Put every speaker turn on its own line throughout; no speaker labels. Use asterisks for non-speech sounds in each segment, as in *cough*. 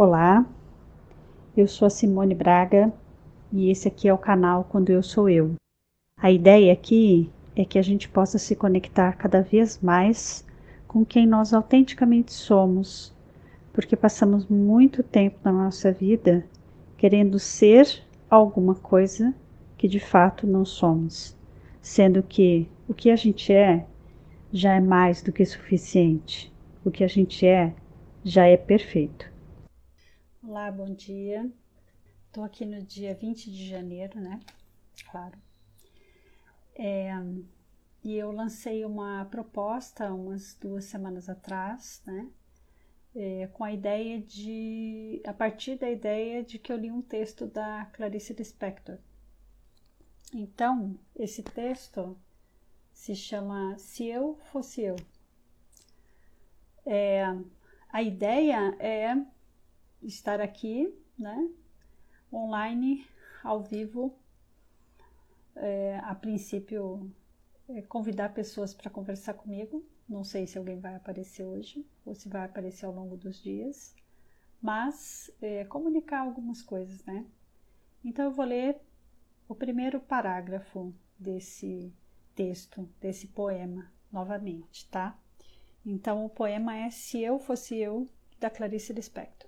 Olá, eu sou a Simone Braga e esse aqui é o canal Quando Eu Sou Eu. A ideia aqui é que a gente possa se conectar cada vez mais com quem nós autenticamente somos, porque passamos muito tempo na nossa vida querendo ser alguma coisa que de fato não somos, sendo que o que a gente é já é mais do que suficiente, o que a gente é já é perfeito.
Olá, bom dia. Estou aqui no dia 20 de janeiro, né? Claro. É, e eu lancei uma proposta umas duas semanas atrás, né? É, com a ideia de, a partir da ideia de que eu li um texto da Clarice Lispector. Então, esse texto se chama Se Eu Fosse Eu. É, a ideia é estar aqui, né? Online, ao vivo. É, a princípio, é, convidar pessoas para conversar comigo. Não sei se alguém vai aparecer hoje ou se vai aparecer ao longo dos dias, mas é, comunicar algumas coisas, né? Então eu vou ler o primeiro parágrafo desse texto, desse poema, novamente, tá? Então o poema é Se Eu Fosse Eu, da Clarice Lispector.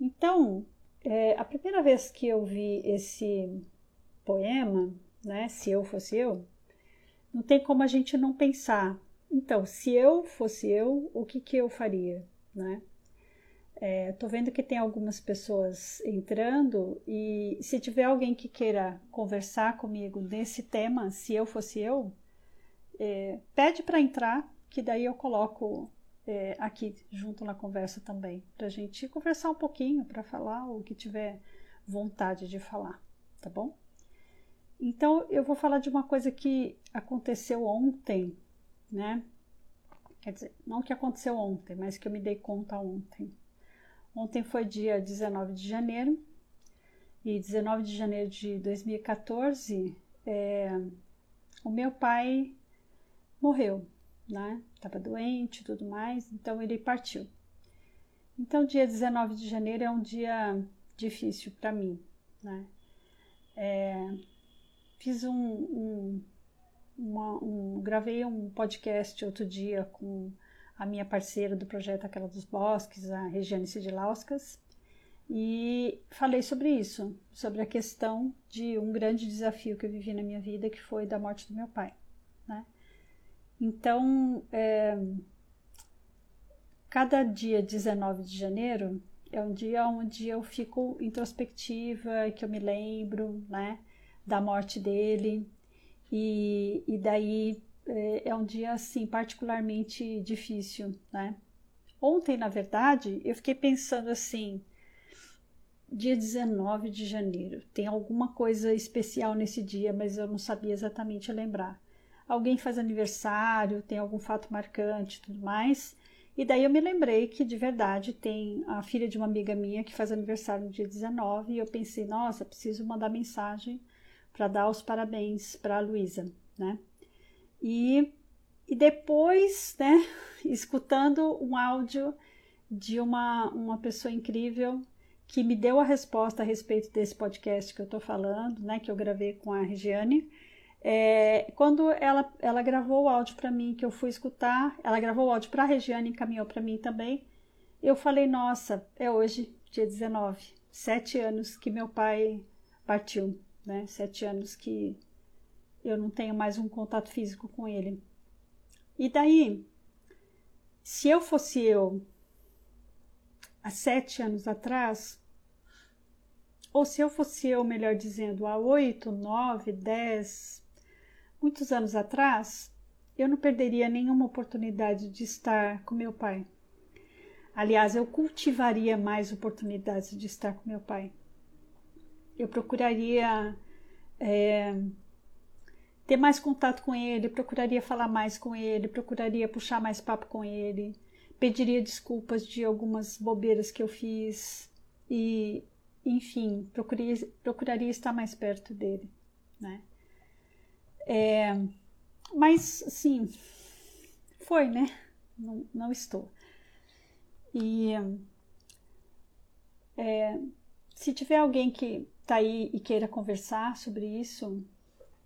Então, é, a primeira vez que eu vi esse poema, né, se eu fosse eu, não tem como a gente não pensar. Então, se eu fosse eu, o que, que eu faria, né? É, tô vendo que tem algumas pessoas entrando e se tiver alguém que queira conversar comigo nesse tema, se eu fosse eu, é, pede para entrar, que daí eu coloco é, aqui junto na conversa também, para a gente conversar um pouquinho, para falar o que tiver vontade de falar, tá bom? Então eu vou falar de uma coisa que aconteceu ontem, né? Quer dizer, não que aconteceu ontem, mas que eu me dei conta ontem. Ontem foi dia 19 de janeiro, e 19 de janeiro de 2014, é, o meu pai morreu, né? Estava doente e tudo mais, então ele partiu. Então, dia 19 de janeiro é um dia difícil para mim, né? É, fiz um, um, uma, um, gravei um podcast outro dia com a minha parceira do projeto Aquela dos Bosques, a Regiane Sidilauskas, e falei sobre isso, sobre a questão de um grande desafio que eu vivi na minha vida, que foi da morte do meu pai, né? Então, é, cada dia 19 de janeiro é um dia onde eu fico introspectiva, que eu me lembro, né, da morte dele, e, e daí é, é um dia, assim, particularmente difícil, né. Ontem, na verdade, eu fiquei pensando assim, dia 19 de janeiro, tem alguma coisa especial nesse dia, mas eu não sabia exatamente lembrar alguém faz aniversário, tem algum fato marcante tudo mais. E daí eu me lembrei que de verdade tem a filha de uma amiga minha que faz aniversário no dia 19 e eu pensei, nossa, preciso mandar mensagem para dar os parabéns para a Luísa, né? E, e depois, né, *laughs* escutando um áudio de uma, uma pessoa incrível que me deu a resposta a respeito desse podcast que eu estou falando, né, que eu gravei com a Regiane, é, quando ela, ela gravou o áudio para mim, que eu fui escutar, ela gravou o áudio para a Regiane e encaminhou para mim também. Eu falei, nossa, é hoje, dia 19, sete anos que meu pai partiu, né? Sete anos que eu não tenho mais um contato físico com ele. E daí, se eu fosse eu há sete anos atrás, ou se eu fosse eu, melhor dizendo, há oito, nove, dez, Muitos anos atrás, eu não perderia nenhuma oportunidade de estar com meu pai. Aliás, eu cultivaria mais oportunidades de estar com meu pai. Eu procuraria é, ter mais contato com ele, procuraria falar mais com ele, procuraria puxar mais papo com ele, pediria desculpas de algumas bobeiras que eu fiz e, enfim, procuraria, procuraria estar mais perto dele, né? É, mas, sim, foi, né? Não, não estou. E é, se tiver alguém que está aí e queira conversar sobre isso,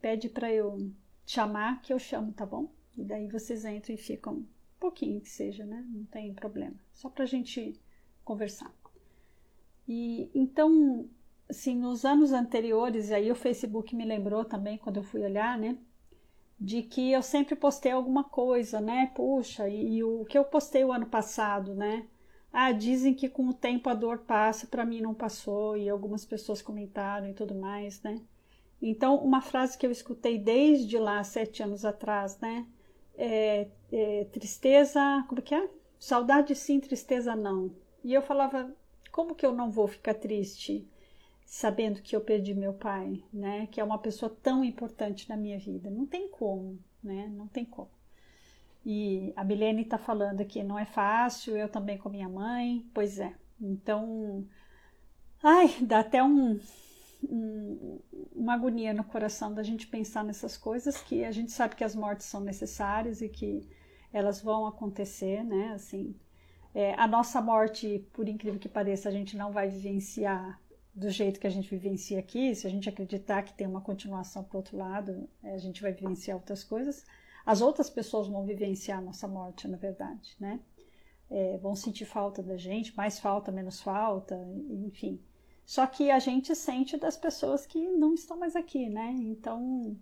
pede para eu chamar que eu chamo, tá bom? E daí vocês entram e ficam um pouquinho que seja, né? Não tem problema. Só para a gente conversar. E então, assim, nos anos anteriores, aí o Facebook me lembrou também quando eu fui olhar, né? De que eu sempre postei alguma coisa, né? Puxa, e, e o que eu postei o ano passado, né? Ah, dizem que com o tempo a dor passa, para mim não passou, e algumas pessoas comentaram e tudo mais, né? Então, uma frase que eu escutei desde lá, sete anos atrás, né? É, é, tristeza, como que é? Saudade sim, tristeza não. E eu falava, como que eu não vou ficar triste sabendo que eu perdi meu pai, né? Que é uma pessoa tão importante na minha vida. Não tem como, né? Não tem como. E a Milene está falando aqui, não é fácil, eu também com minha mãe, pois é. Então, ai, dá até um, um, uma agonia no coração da gente pensar nessas coisas, que a gente sabe que as mortes são necessárias e que elas vão acontecer, né? Assim, é, a nossa morte, por incrível que pareça, a gente não vai vivenciar do jeito que a gente vivencia aqui. Se a gente acreditar que tem uma continuação para o outro lado, é, a gente vai vivenciar outras coisas as outras pessoas vão vivenciar a nossa morte, na verdade, né? É, vão sentir falta da gente, mais falta, menos falta, enfim. Só que a gente sente das pessoas que não estão mais aqui, né? Então,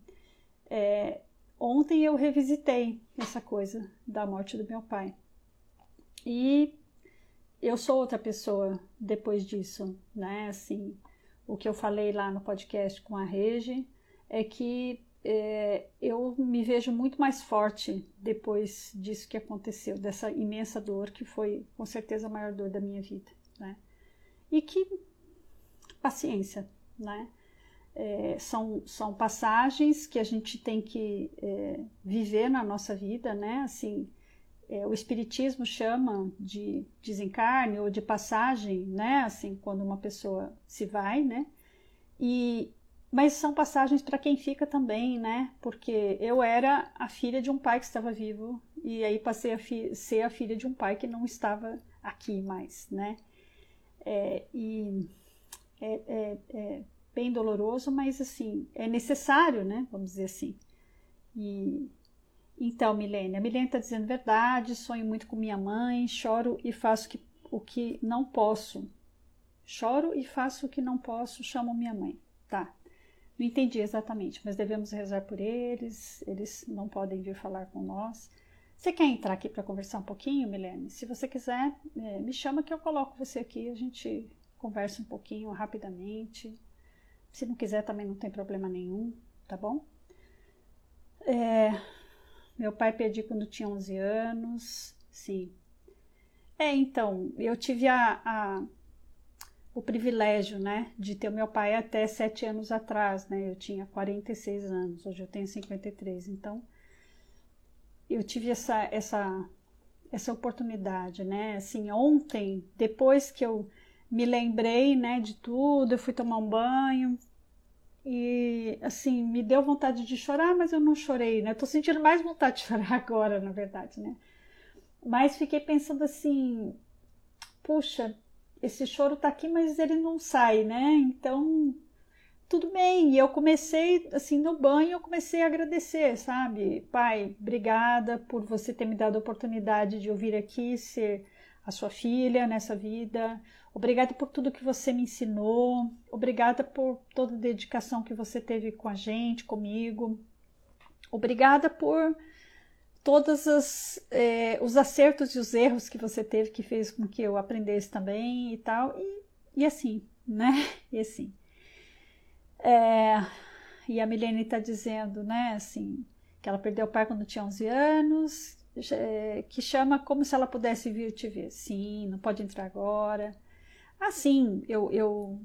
é, ontem eu revisitei essa coisa da morte do meu pai. E eu sou outra pessoa depois disso, né? Assim, o que eu falei lá no podcast com a Regi é que é, eu me vejo muito mais forte depois disso que aconteceu, dessa imensa dor que foi com certeza a maior dor da minha vida, né? E que paciência, né? É, são, são passagens que a gente tem que é, viver na nossa vida, né? Assim, é, o espiritismo chama de desencarne ou de passagem, né? Assim, quando uma pessoa se vai, né? E, mas são passagens para quem fica também, né? Porque eu era a filha de um pai que estava vivo e aí passei a ser a filha de um pai que não estava aqui mais, né? É, e é, é, é, bem doloroso, mas assim, é necessário, né? Vamos dizer assim. E então, Milene, a Milene está dizendo verdade, sonho muito com minha mãe, choro e faço que, o que não posso. Choro e faço o que não posso, chamo minha mãe. Tá. Não entendi exatamente, mas devemos rezar por eles, eles não podem vir falar com nós. Você quer entrar aqui para conversar um pouquinho, Milene? Se você quiser, é, me chama que eu coloco você aqui, a gente conversa um pouquinho rapidamente. Se não quiser, também não tem problema nenhum, tá bom? É, meu pai perdi quando tinha 11 anos, sim. É, então, eu tive a, a o privilégio, né, de ter o meu pai até sete anos atrás, né, eu tinha 46 anos, hoje eu tenho 53, então eu tive essa, essa, essa oportunidade, né, assim, ontem, depois que eu me lembrei, né, de tudo, eu fui tomar um banho e, assim, me deu vontade de chorar, mas eu não chorei, né, tô sentindo mais vontade de *laughs* chorar agora, na verdade, né, mas fiquei pensando assim, puxa, esse choro tá aqui, mas ele não sai, né? Então, tudo bem. E eu comecei, assim, no banho, eu comecei a agradecer, sabe? Pai, obrigada por você ter me dado a oportunidade de ouvir aqui, ser a sua filha nessa vida. Obrigada por tudo que você me ensinou. Obrigada por toda a dedicação que você teve com a gente, comigo. Obrigada por todos é, os acertos e os erros que você teve que fez com que eu aprendesse também e tal e, e assim né e assim é, e a Milene está dizendo né assim que ela perdeu o pai quando tinha 11 anos que chama como se ela pudesse vir te ver. Sim, não pode entrar agora. Assim, eu, eu,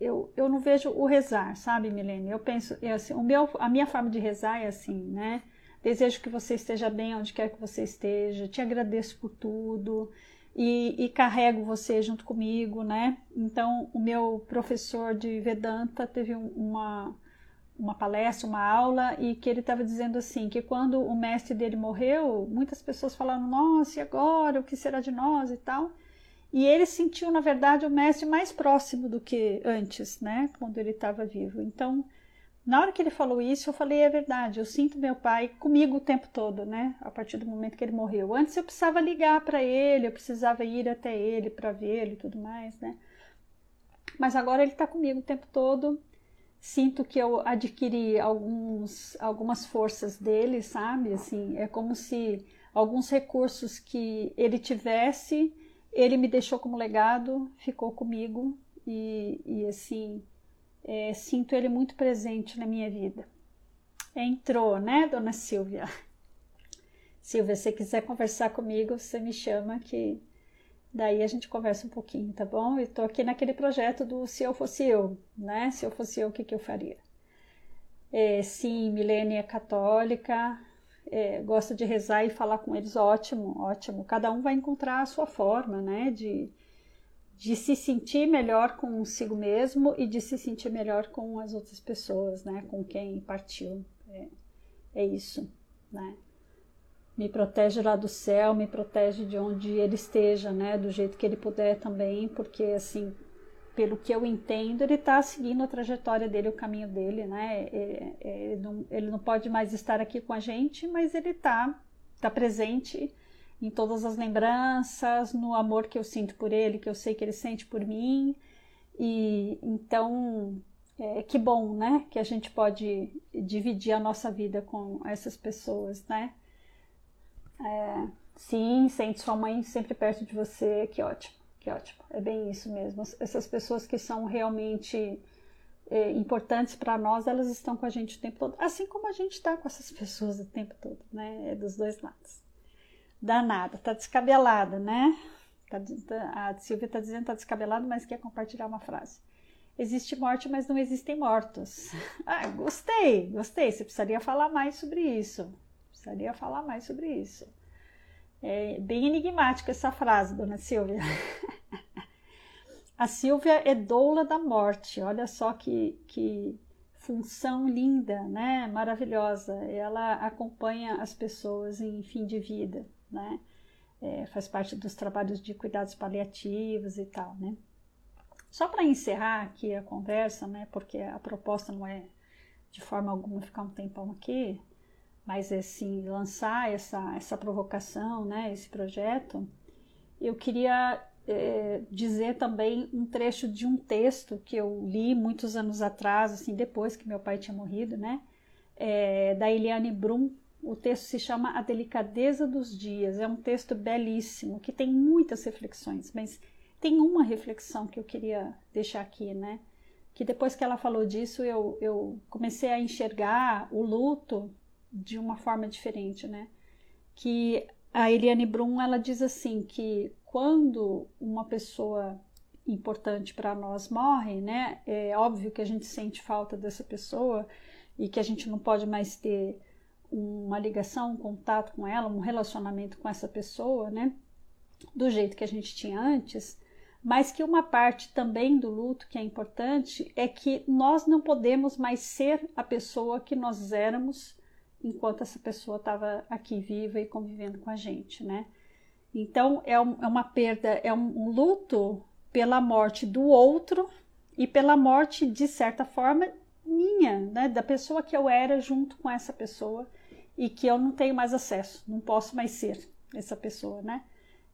eu, eu não vejo o rezar, sabe, Milene? Eu penso, eu, assim, o meu, a minha forma de rezar é assim, né? Desejo que você esteja bem onde quer que você esteja, te agradeço por tudo e, e carrego você junto comigo, né? Então, o meu professor de Vedanta teve uma, uma palestra, uma aula, e que ele estava dizendo assim, que quando o mestre dele morreu, muitas pessoas falaram, nossa, e agora? O que será de nós e tal? E ele sentiu, na verdade, o mestre mais próximo do que antes, né? Quando ele estava vivo. Então, na hora que ele falou isso, eu falei, é verdade, eu sinto meu pai comigo o tempo todo, né? A partir do momento que ele morreu. Antes eu precisava ligar para ele, eu precisava ir até ele para vê-lo e tudo mais, né? Mas agora ele está comigo o tempo todo. Sinto que eu adquiri alguns, algumas forças dele, sabe? Assim, é como se alguns recursos que ele tivesse ele me deixou como legado, ficou comigo e, e assim, é, sinto ele muito presente na minha vida. Entrou, né, dona Silvia? Silvia, se quiser conversar comigo, você me chama que daí a gente conversa um pouquinho, tá bom? Eu tô aqui naquele projeto do Se Eu Fosse Eu, né? Se eu fosse eu, o que, que eu faria? É, sim, Milene é católica, é, gosta de rezar e falar com eles, ótimo, ótimo. Cada um vai encontrar a sua forma, né? De, de se sentir melhor consigo mesmo e de se sentir melhor com as outras pessoas, né? Com quem partiu. É, é isso, né? Me protege lá do céu, me protege de onde ele esteja, né? Do jeito que ele puder também, porque assim, pelo que eu entendo, ele está seguindo a trajetória dele, o caminho dele, né? É, é, ele não, ele não pode mais estar aqui com a gente, mas ele está tá presente em todas as lembranças, no amor que eu sinto por ele, que eu sei que ele sente por mim. E então, é, que bom, né? Que a gente pode dividir a nossa vida com essas pessoas, né? É, sim, sente sua mãe sempre perto de você, que ótimo. Que ótimo, é bem isso mesmo. Essas pessoas que são realmente é, importantes para nós, elas estão com a gente o tempo todo, assim como a gente está com essas pessoas o tempo todo, né? É dos dois lados. Danada, tá descabelada, né? Tá, tá, a Silvia está dizendo que tá descabelada, mas quer compartilhar uma frase. Existe morte, mas não existem mortos. *laughs* Ah, gostei, gostei. Você precisaria falar mais sobre isso. Precisaria falar mais sobre isso. É bem enigmática essa frase, dona Silvia. *laughs* A Silvia é doula da morte, olha só que, que função linda, né? Maravilhosa. Ela acompanha as pessoas em fim de vida, né? É, faz parte dos trabalhos de cuidados paliativos e tal, né? Só para encerrar aqui a conversa, né? Porque a proposta não é de forma alguma ficar um tempão aqui, mas assim lançar essa essa provocação, né, esse projeto, eu queria é, dizer também um trecho de um texto que eu li muitos anos atrás, assim depois que meu pai tinha morrido, né, é, da Eliane Brum. O texto se chama A Delicadeza dos Dias. É um texto belíssimo que tem muitas reflexões, mas tem uma reflexão que eu queria deixar aqui, né? Que depois que ela falou disso, eu, eu comecei a enxergar o luto de uma forma diferente, né? Que a Eliane Brum ela diz assim que quando uma pessoa importante para nós morre, né? É óbvio que a gente sente falta dessa pessoa e que a gente não pode mais ter uma ligação, um contato com ela, um relacionamento com essa pessoa, né? Do jeito que a gente tinha antes, mas que uma parte também do luto que é importante é que nós não podemos mais ser a pessoa que nós éramos enquanto essa pessoa estava aqui viva e convivendo com a gente, né? Então é, um, é uma perda, é um, um luto pela morte do outro e pela morte, de certa forma, minha, né? Da pessoa que eu era junto com essa pessoa e que eu não tenho mais acesso, não posso mais ser essa pessoa, né?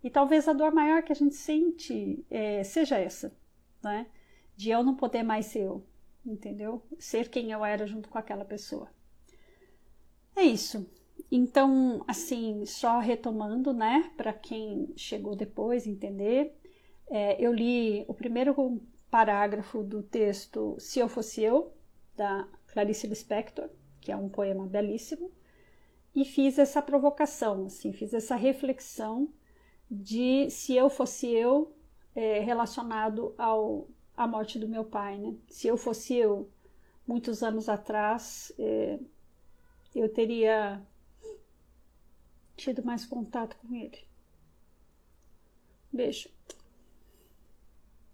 E talvez a dor maior que a gente sente é, seja essa, né? De eu não poder mais ser eu, entendeu? Ser quem eu era junto com aquela pessoa. É isso. Então, assim, só retomando, né, para quem chegou depois entender, é, eu li o primeiro parágrafo do texto Se Eu Fosse Eu, da Clarice Lispector, que é um poema belíssimo, e fiz essa provocação, assim, fiz essa reflexão de se eu fosse eu é, relacionado ao à morte do meu pai, né? Se eu fosse eu, muitos anos atrás, é, eu teria tido mais contato com ele. Beijo.